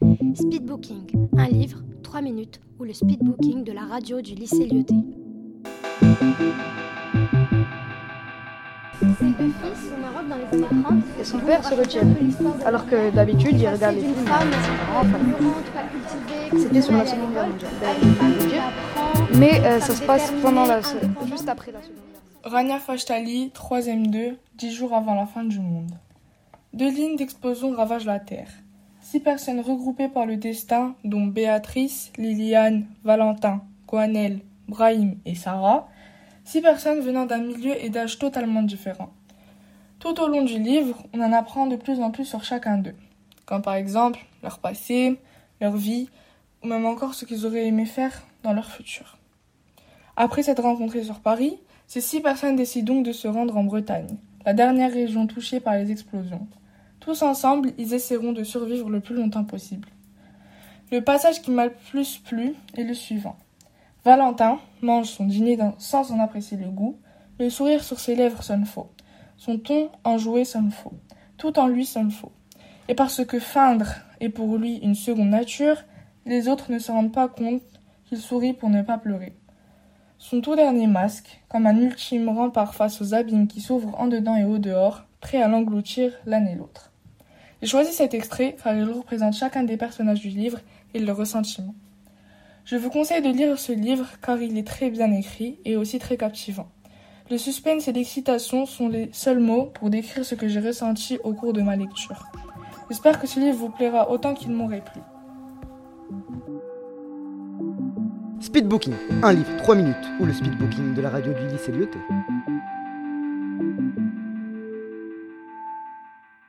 Speedbooking, un livre, 3 minutes, ou le speedbooking de la radio du lycée Lyoté. Et son père se retient. Alors que d'habitude, il regarde les films. C'était sur la Seconde Guerre mondiale. Mais euh, ça se passe pendant la, juste après la Seconde Guerre. Rania Fashtali, 3ème 2, 10 jours avant la fin du monde. Deux lignes d'explosion ravagent la Terre. Six personnes regroupées par le destin, dont Béatrice, Liliane, Valentin, Coanel, Brahim et Sarah, six personnes venant d'un milieu et d'âge totalement différents. Tout au long du livre, on en apprend de plus en plus sur chacun d'eux, comme par exemple leur passé, leur vie, ou même encore ce qu'ils auraient aimé faire dans leur futur. Après s'être rencontrés sur Paris, ces six personnes décident donc de se rendre en Bretagne, la dernière région touchée par les explosions. Tous ensemble, ils essaieront de survivre le plus longtemps possible. Le passage qui m'a le plus plu est le suivant. Valentin mange son dîner sans en apprécier le goût, le sourire sur ses lèvres sonne faux, son ton enjoué sonne faux, tout en lui sonne faux. Et parce que feindre est pour lui une seconde nature, les autres ne se rendent pas compte qu'il sourit pour ne pas pleurer. Son tout dernier masque, comme un ultime rempart face aux abîmes qui s'ouvrent en dedans et au dehors, prêts à l'engloutir l'un et l'autre. J'ai choisi cet extrait car il représente chacun des personnages du livre et leur ressentiment. Je vous conseille de lire ce livre car il est très bien écrit et aussi très captivant. Le suspense et l'excitation sont les seuls mots pour décrire ce que j'ai ressenti au cours de ma lecture. J'espère que ce livre vous plaira autant qu'il m'aurait plu. Speedbooking, un livre, 3 minutes, ou le speedbooking de la radio du lycée Lyoté.